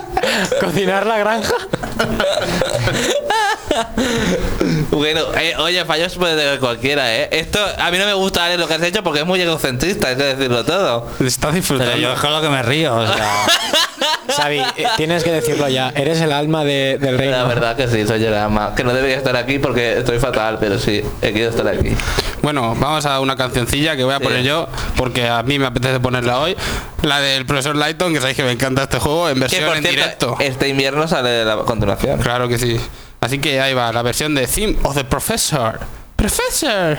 Cocinar la granja. Bueno, eh, oye, fallos puede tener cualquiera, ¿eh? Esto a mí no me gusta Ale, lo que has hecho porque es muy egocentrista, hay que decirlo todo. Está disfrutando. Pero yo es con lo que me río. O sea, Xavi, eh, tienes que decirlo ya. Eres el alma de- del reino. La verdad que sí, soy el ama. Que no debería estar aquí porque estoy fatal, pero sí, he querido estar aquí. Bueno, vamos a una cancioncilla que voy a Sí. poner yo, porque a mí me apetece ponerla hoy. La del profesor Lighton, que sabéis que me encanta este juego, en versión por en cierto, directo. este invierno sale la continuación. Claro que sí. Así que ahí va, la versión de Theme of the Professor. Professor.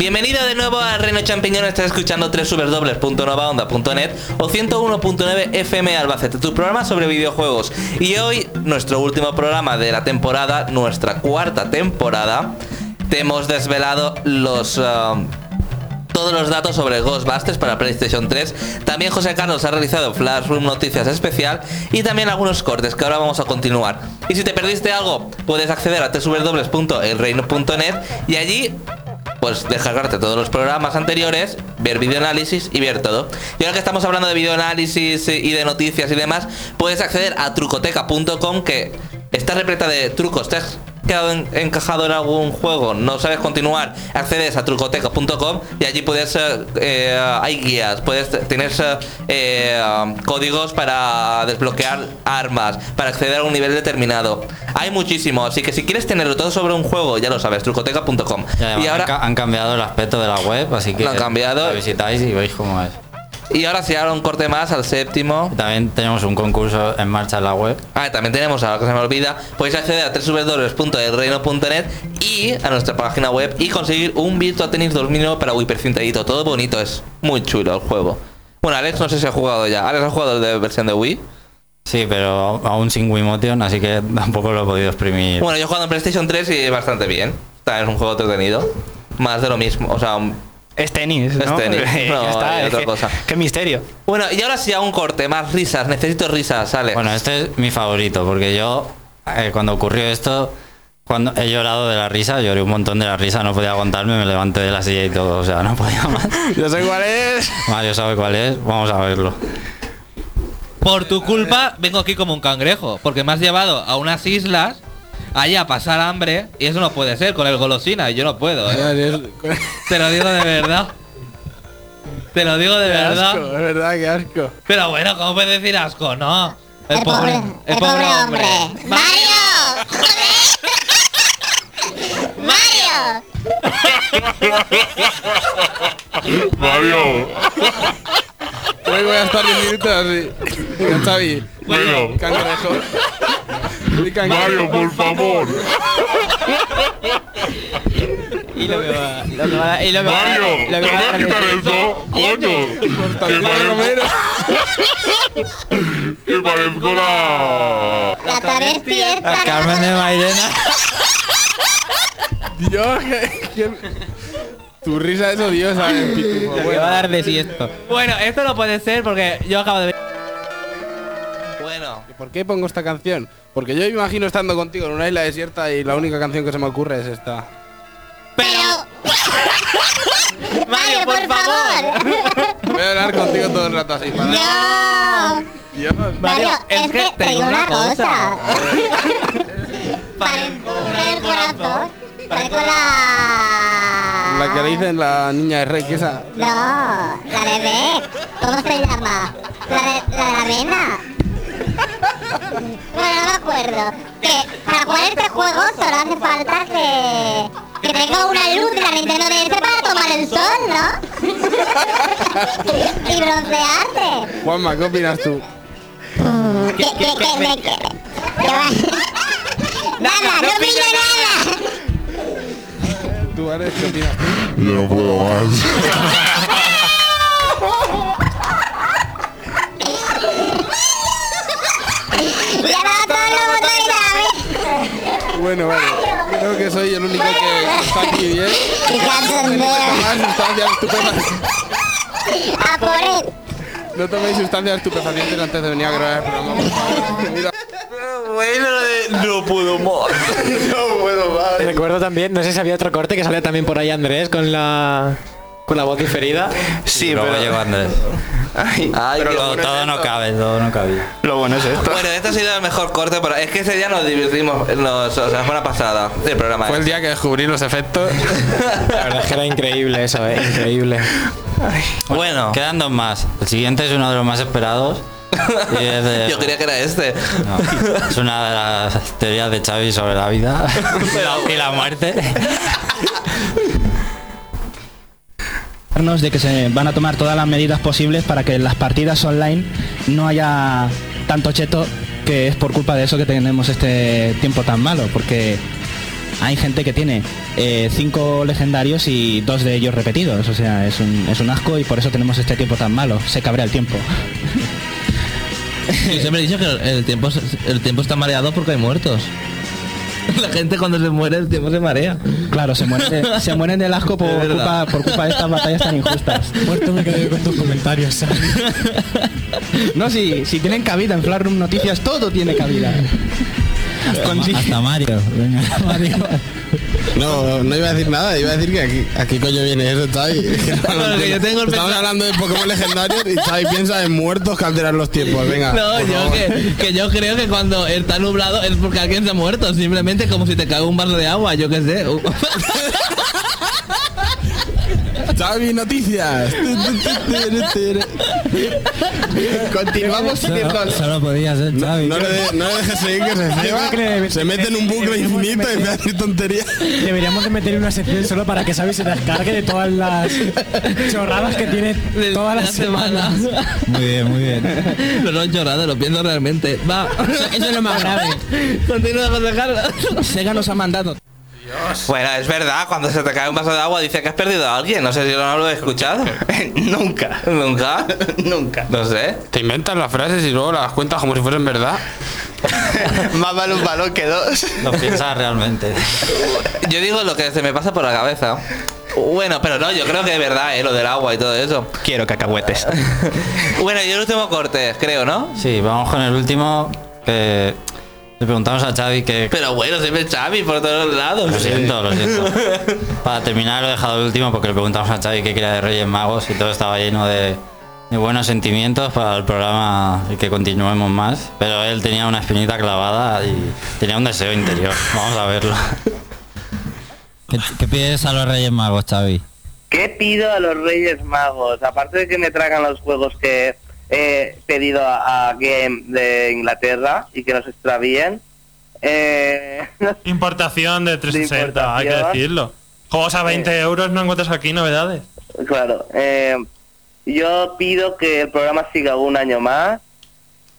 Bienvenido de nuevo a Reino Champiñón, estás escuchando www.novaonda.net o 101.9 FM Albacete, tu programa sobre videojuegos. Y hoy, nuestro último programa de la temporada, nuestra cuarta temporada, te hemos desvelado los... um, todos los datos sobre Ghostbusters para PlayStation 3. También José Carlos ha realizado Flashroom Noticias Especial y también algunos cortes que ahora vamos a continuar. Y si te perdiste algo, puedes acceder a www.elreino.net y allí pues descargarte todos los programas anteriores, ver videoanálisis y ver todo. Y ahora que estamos hablando de videoanálisis y de noticias y demás, puedes acceder a trucoteca.com que está repleta de trucos. ¿Te quedado en- encajado en algún juego? ¿No sabes continuar? Accedes a trucoteca.com y allí puedes... eh, eh, hay guías, puedes tienes eh, códigos para desbloquear armas, para acceder a un nivel determinado. Hay muchísimo, así que si quieres tenerlo todo sobre un juego, ya lo sabes, trucoteca.com. Y ahora... han, ca- han cambiado el aspecto de la web, así que Lo han cambiado. la visitáis y veis cómo es. Y ahora sí, ahora un corte más al séptimo. También tenemos un concurso en marcha en la web. Ah, también tenemos, ahora que se me olvida, podéis acceder a www.elreino.net y a nuestra página web y conseguir un Virtua Tennis 2009 para Wii precintadito. Todo bonito, es muy chulo el juego. Bueno, Alex no sé si ha jugado ya. Alex ha jugado de versión de Wii. Sí, pero aún sin Wiimotion, así que tampoco lo he podido exprimir. Bueno, yo he jugado en PlayStation 3 y bastante bien. También es un juego entretenido. Más de lo mismo, o sea, un- Es tenis, ¿no? es tenis. Ya No, está, hay es otra que- cosa. Qué misterio. Bueno, y ahora sí a un corte, más risas. Necesito risas, Alex. Bueno, este es mi favorito, porque yo, eh, cuando ocurrió esto, cuando he llorado de la risa, lloré un montón de la risa, no podía aguantarme, me levanté de la silla y todo, o sea, no podía más. Yo sé cuál es. Mario sabe cuál es, vamos a verlo. Por tu culpa vengo aquí como un cangrejo, porque me has llevado a unas islas, allá a pasar hambre, y eso no puede ser con el golosina, y yo no puedo, ¿eh? Te lo digo de verdad. Te lo digo de Qué verdad. asco, es verdad, qué asco. Pero bueno, ¿cómo puedes decir asco? No. El, pobre, el pobre hombre. Mario. Hoy voy a estar 10 minutos así. Bueno. Cangrejo. Mario, por favor. Y lo que va, lo que va, y lo que va- Mario, lo que va a quitar eso, coño. Que parezco, que parezco la... La tarde fiesta. Carmen de Mairena. Dios, que, que- Tu risa es odiosa, eh. Lo que va a dar de esto. Bueno, esto no puede ser porque yo acabo de ver. ¿Por qué pongo esta canción? Porque yo me imagino estando contigo en una isla desierta y la única canción que se me ocurre es esta. Pero. Mario, por favor. Voy a hablar contigo todo el rato así. Para... No. Dios. Mario, es que te digo una cosa. Parezco el corazón. Parezco la. La que le dicen la niña de Rey, que esa. No, la de Beck. ¿Cómo se llama? La de la, de la avena. Bueno, no me acuerdo. Que para jugar este juego solo hace falta que, que tenga una luz de la Nintendo DS para tomar el sol, ¿no? y broncearte. Juanma, ¿qué opinas tú? ¿Qué, qué, qué, me- qué- qué va? Nada, no pillo nada. ¿Tú, Alex, qué opinas tú? Yo no puedo más. Le ha dado todos los botones a la vez. Bueno, vale. Creo que soy el único que está aquí bien. Qué cachondeo. Tomar sustancias estupefacientes. A por él. No toméis sustancias estupefacientes antes de venir a grabar el programa, por favor. Bueno, no puedo más. No puedo más. Recuerdo también, no sé si había otro corte que sale también por ahí Andrés con la con la voz diferida. Sí, Luego pero. llegó Andrés. Ay, Ay, pero Todo, no cabe, todo no cabía. lo bueno es esto. Bueno, este ha sido el mejor corte, pero es que ese día nos divertimos nos, o sea, la semana pasada del programa. Fue el día que descubrí los efectos. La verdad es que era increíble eso, eh, increíble. Bueno, Quedan dos más. El siguiente es uno de los más esperados. Y es, de- yo creía que era este. no, es una de las teorías de Xavi sobre la vida y la- y la muerte. De que se van a tomar todas las medidas posibles para que en las partidas online no haya tanto cheto que es por culpa de eso que tenemos este tiempo tan malo porque hay gente que tiene eh, cinco legendarios y dos de ellos repetidos. O sea es un, es un asco y por eso tenemos este tiempo tan malo. Se cabrea el tiempo. Siempre he dicho que el tiempo, el tiempo está mareado porque hay muertos. La gente cuando se muere el tiempo se marea. Claro, se mueren de, se mueren del asco por Es culpa, verdad. por culpa de estas batallas tan injustas. Muerto me quedé con tus comentarios, Sam. No, si, si tienen cabida en Flash Room Noticias, todo tiene cabida. Con- Hasta Mario. Venga, Mario. No, no iba a decir nada, iba a decir que aquí, aquí coño viene eso. Bueno, que yo tengo el Estamos hablando de Pokémon legendarios y Xavi piensa en muertos que alteran los tiempos. Venga. No, yo que, que yo creo que cuando está nublado es porque alguien se ha muerto. Simplemente como si te cae un vaso de agua, yo qué sé. Xavi, noticias. Continuamos Solo, solo podía ser Xavi. No le, de- no le dejes seguir que se ceba. Se mete en un bucle infinito y empieza a decir tonterías. Deberíamos de meter una sección solo para que Xavi se descargue de todas las chorradas que tiene todas las semanas. Muy bien, muy bien. No lo he llorado, lo pienso realmente. Va. Eso es lo más grave. Continúa José Carlos. Sega nos ha mandado. Bueno, es verdad, cuando se te cae un vaso de agua dice que has perdido a alguien. No sé si no lo he escuchado. Nunca. ¿Nunca? Nunca. No sé. Te inventas las frases y luego las cuentas como si fuesen verdad. Más vale un balón que dos. Lo piensas realmente. Yo digo lo que se me pasa por la cabeza. Bueno, pero no, yo creo que es verdad, ¿eh? lo del agua y todo eso. Quiero cacahuetes. Bueno, y el último corte, creo, ¿no? Sí, vamos con el último que le preguntamos a Xavi que... Pero bueno, siempre Xavi por todos lados. Lo siento, lo siento. Para terminar lo he dejado el último porque le preguntamos a Xavi qué quería de Reyes Magos y todo estaba lleno de, de buenos sentimientos para el programa y que continuemos más. Pero él tenía una espinita clavada y tenía un deseo interior. Vamos a verlo. ¿Qué, qué pides a los Reyes Magos, Xavi? ¿Qué pido a los Reyes Magos? Aparte de que me traigan los juegos que he pedido a, a Game de Inglaterra y que los extravíen. Eh, Importación de 360, hay que decirlo. Juegos a 20 euros no encuentras aquí novedades. claro. eh, yo pido que el programa siga un año más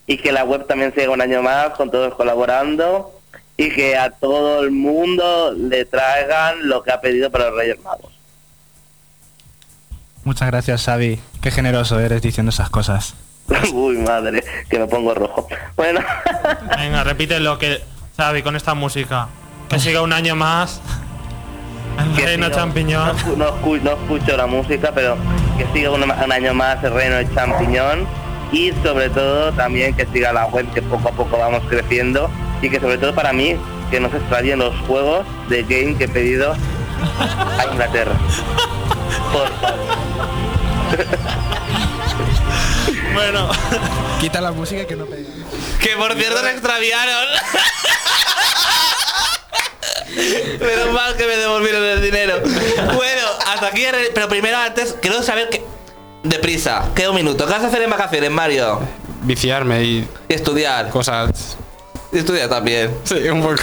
y que la web también siga un año más con todos colaborando y que a todo el mundo le traigan lo que ha pedido para los Reyes Magos. Muchas gracias, Xavi. Qué generoso eres diciendo esas cosas. Uy, madre, que me pongo rojo. Bueno. Venga, repite lo que Xavi con esta música. Que siga un año más. El que reino champiñón. No, escu- no escu- no escucho la música, pero que siga un, un año más el reino de champiñón y sobre todo también que siga la web que poco a poco vamos creciendo y que sobre todo para mí que no se los juegos de game que he pedido a Inglaterra. Por favor. Bueno. Quita la música que no pega. Que por cierto se extraviaron. Menos mal que me devolvieron el dinero. Bueno, hasta aquí. Pero primero antes, quiero saber que. Deprisa, queda un minuto. ¿Qué vas a hacer en vacaciones, Mario? Viciarme y Y estudiar. cosas. Y estudiar también. Sí, un poco.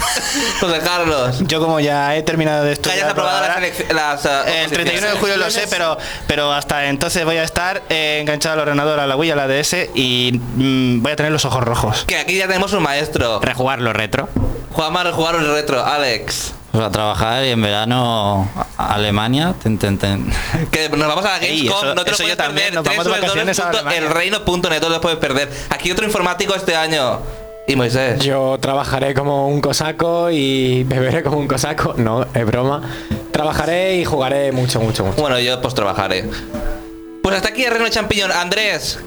José Carlos. Yo como ya he terminado de estudiar... hayas aprobado ahora, las, las el 31 de julio lo sé, pero, pero hasta entonces voy a estar eh, enganchado al ordenador, a la Wii, a la DS y mm, voy a tener los ojos rojos. Que aquí ya tenemos un maestro. Rejugarlo retro. Juanma rejugar el retro, Alex. Pues a trabajar y en verano a Alemania. ten, ten, ten. Que nos vamos a la Ey, Gamescom, eso- no te lo eso yo puedes también, perder. nos vamos de vacaciones a Alemania. elreino.net, no lo puedes perder. Aquí otro informático este año. Y Moisés. Yo trabajaré como un cosaco y beberé como un cosaco. No, es broma. Trabajaré y jugaré mucho, mucho, mucho. Bueno, yo pues trabajaré. Pues hasta aquí el Reno Champiñón. Andrés,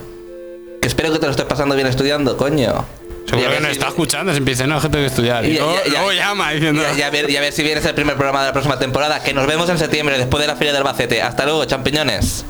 que espero que te lo estés pasando bien estudiando, coño. Seguro a que no si- está escuchando, se empieza, no, gente que estudiar. Y, Y- luego, ya- ya- luego llama diciendo. Y a, ver, y a ver si vienes el primer programa de la próxima temporada. Que nos vemos en septiembre, después de la Feria del Albacete. Hasta luego, champiñones.